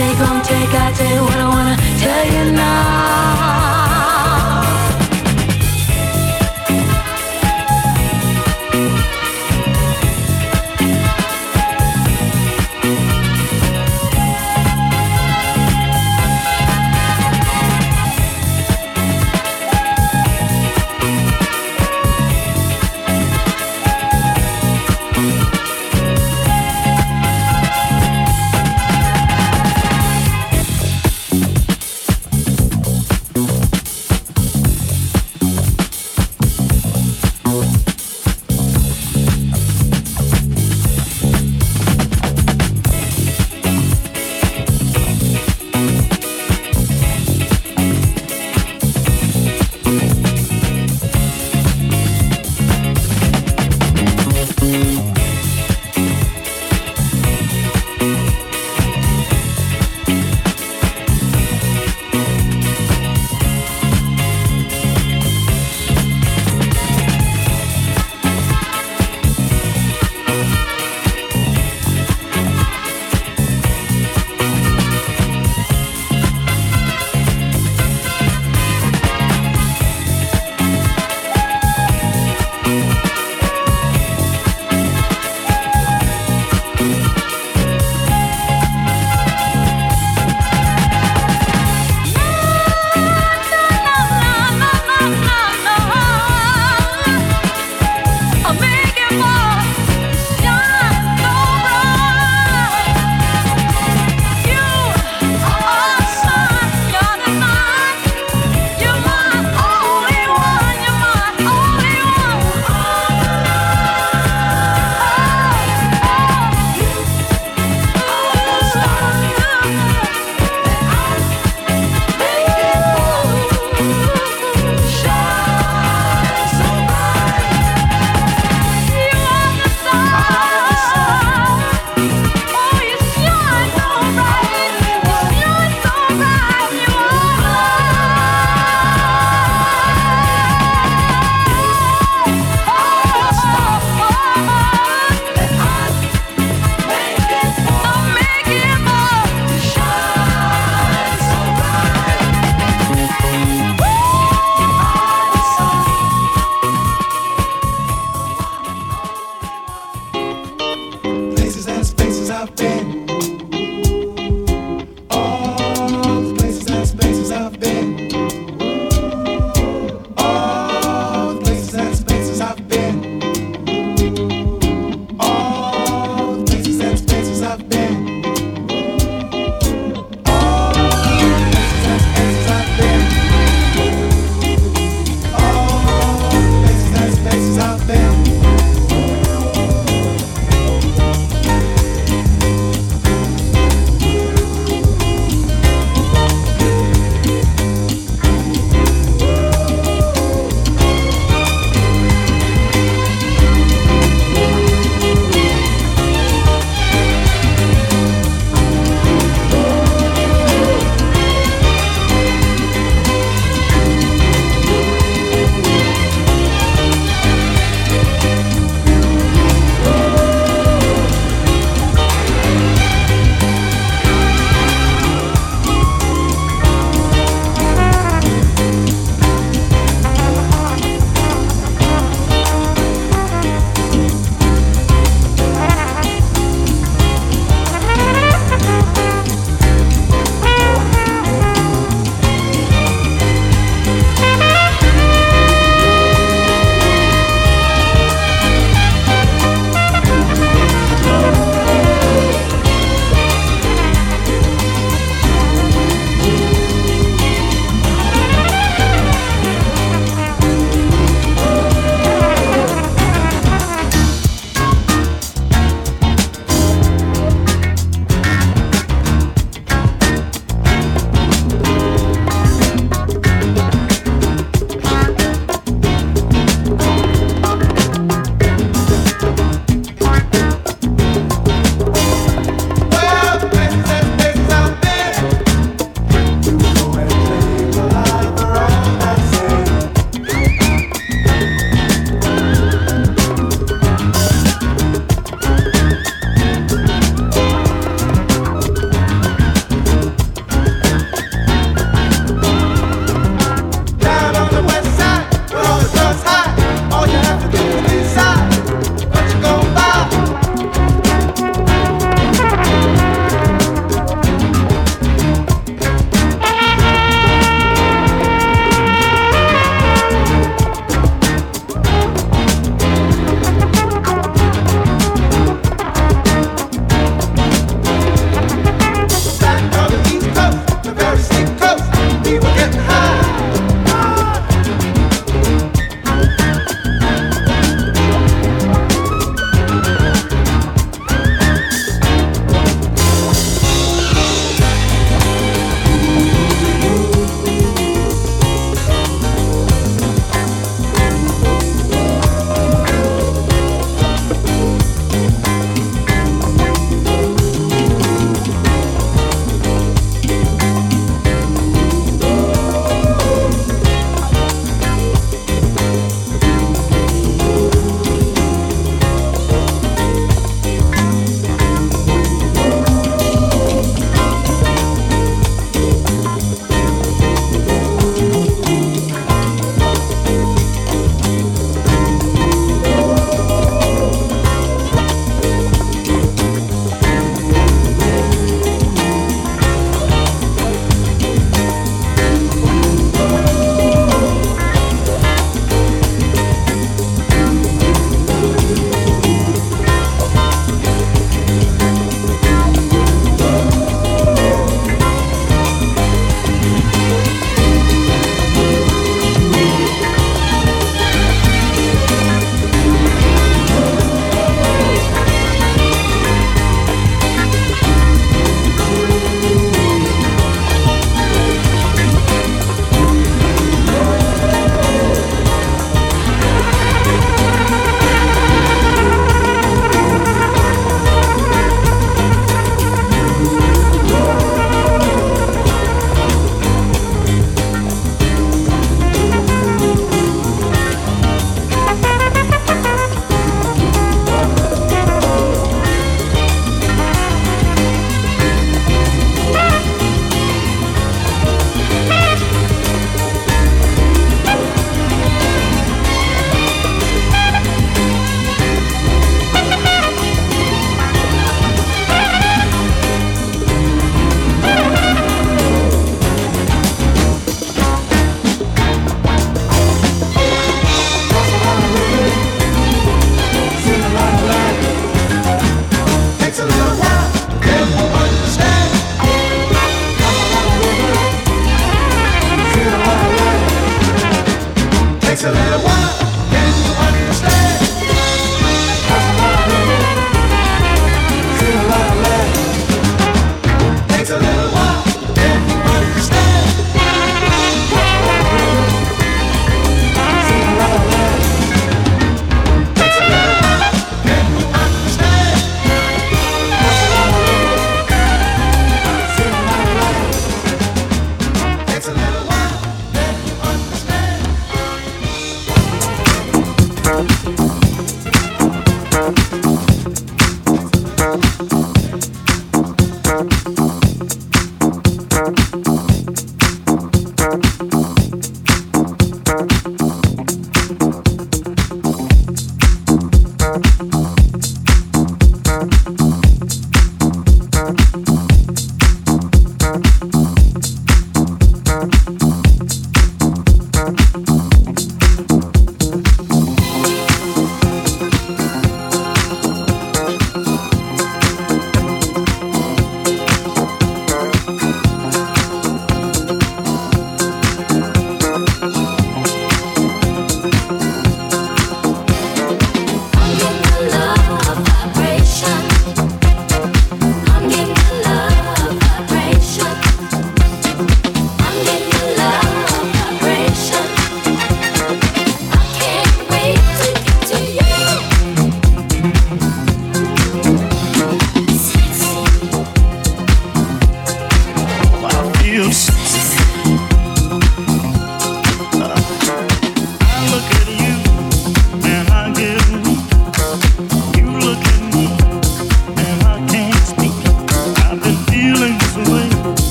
take long, take I tell you what I wanna tell you now.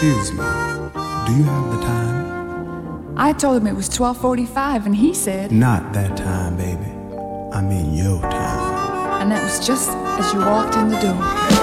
Excuse me, do you have the time? I told him it was 1245 and he said... Not that time, baby. I mean your time. And that was just as you walked in the door.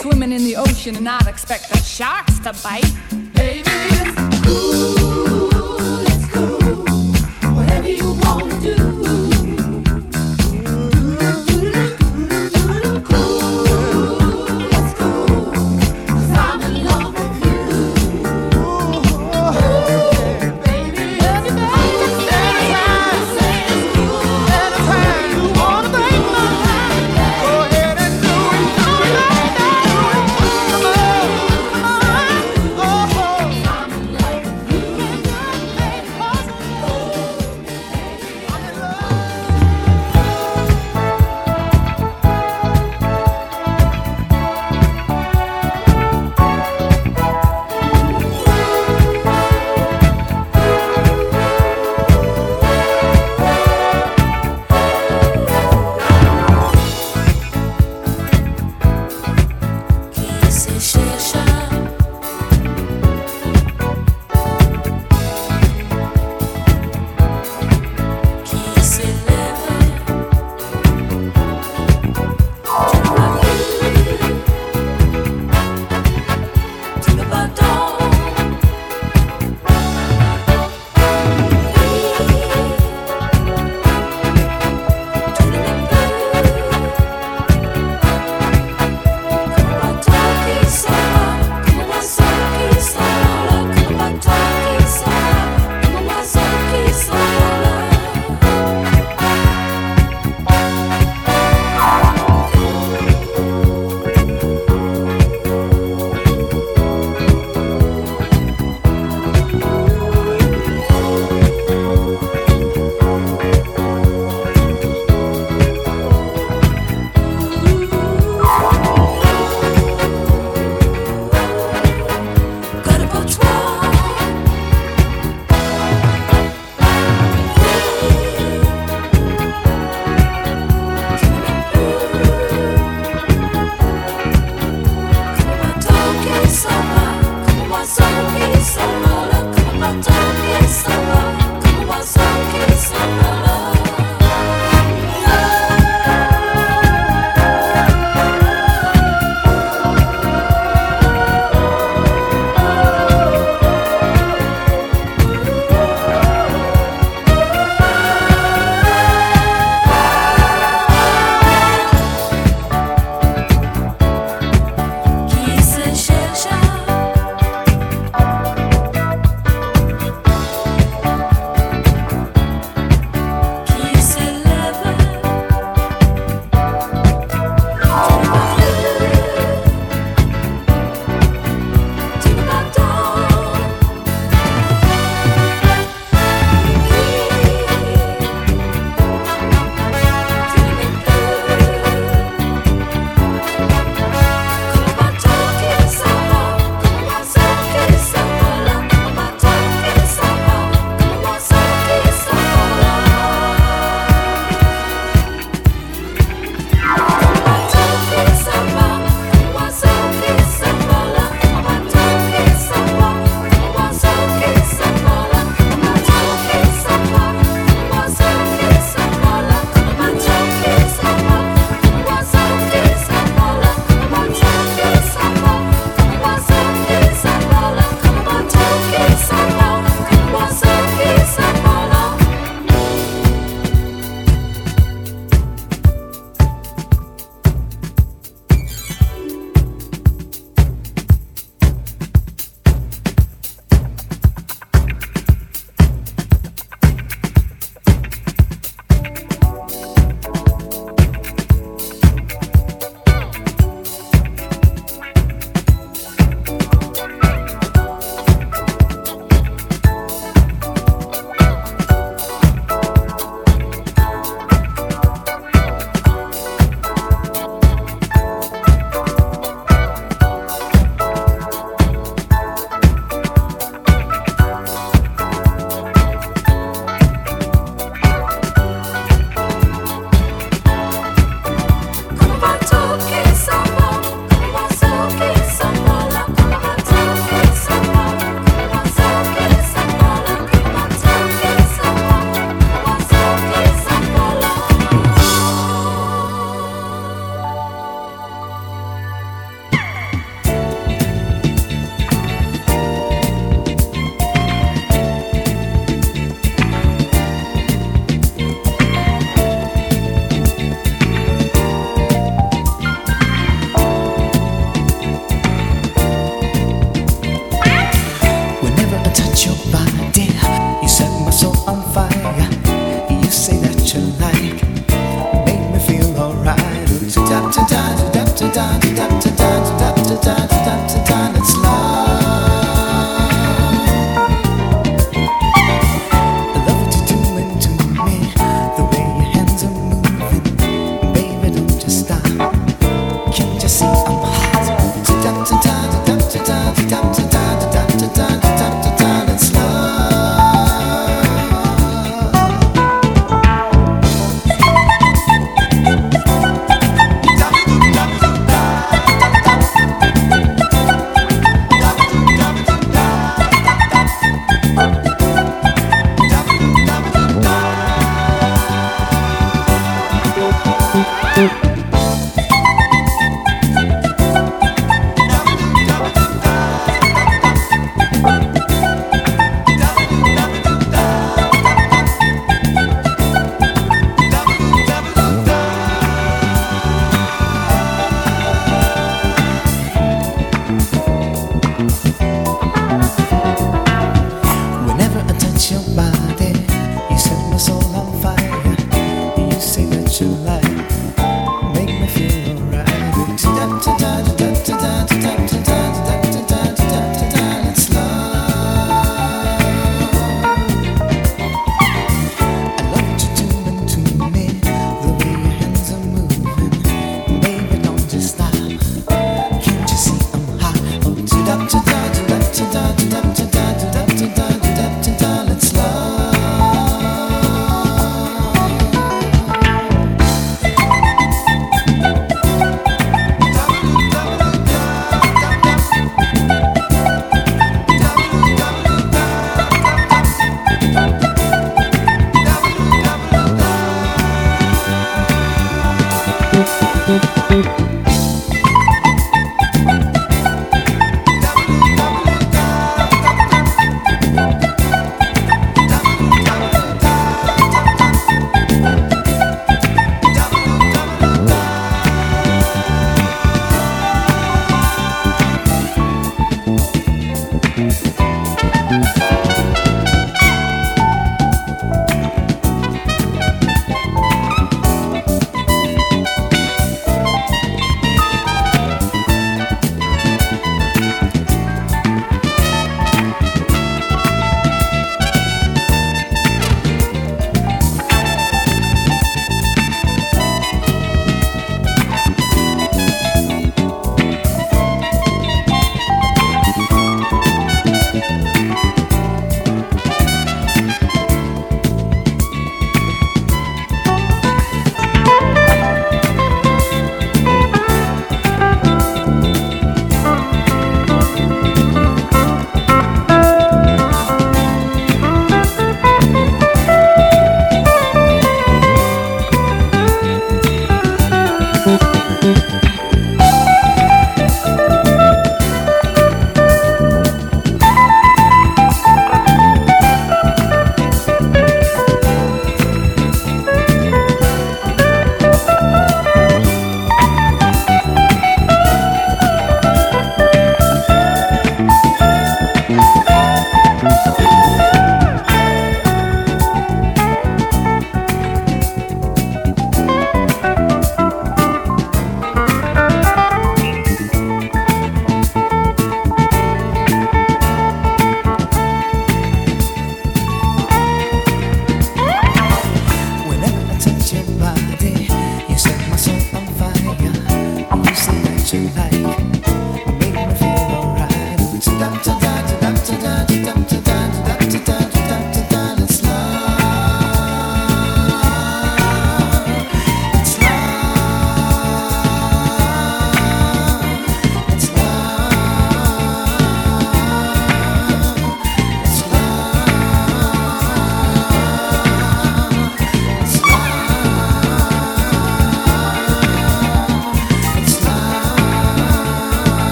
swimming in the ocean and not expect the sharks to bite.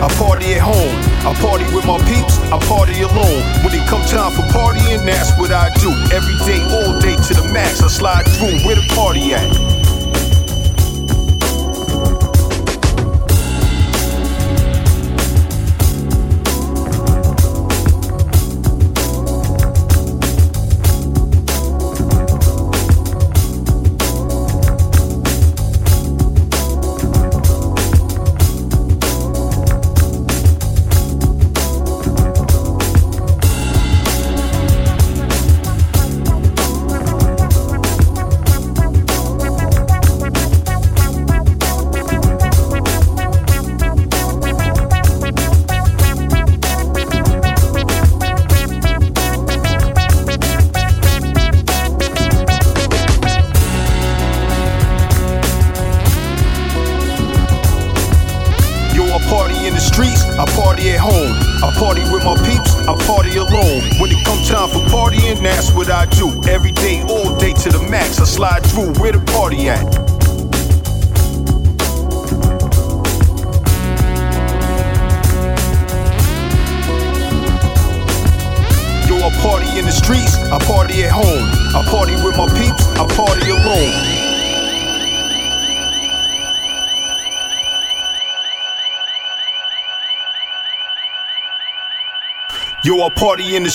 I party at home. I party with my peeps, I party alone. When it come time for partying, that's what I do. Every day, all day to the max. I slide through where the party at.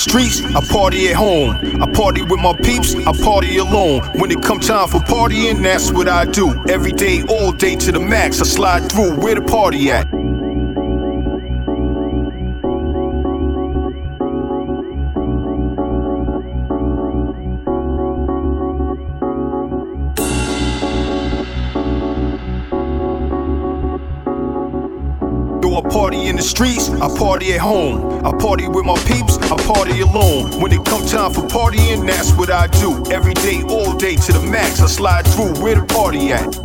Streets, I party at home. I party with my peeps, I party alone. When it come time for partying, that's what I do. Every day, all day to the max. I slide through where the party at. Streets, I party at home. I party with my peeps, I party alone. When it come time for partying, that's what I do. Every day, all day to the max. I slide through where the party at.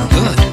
good.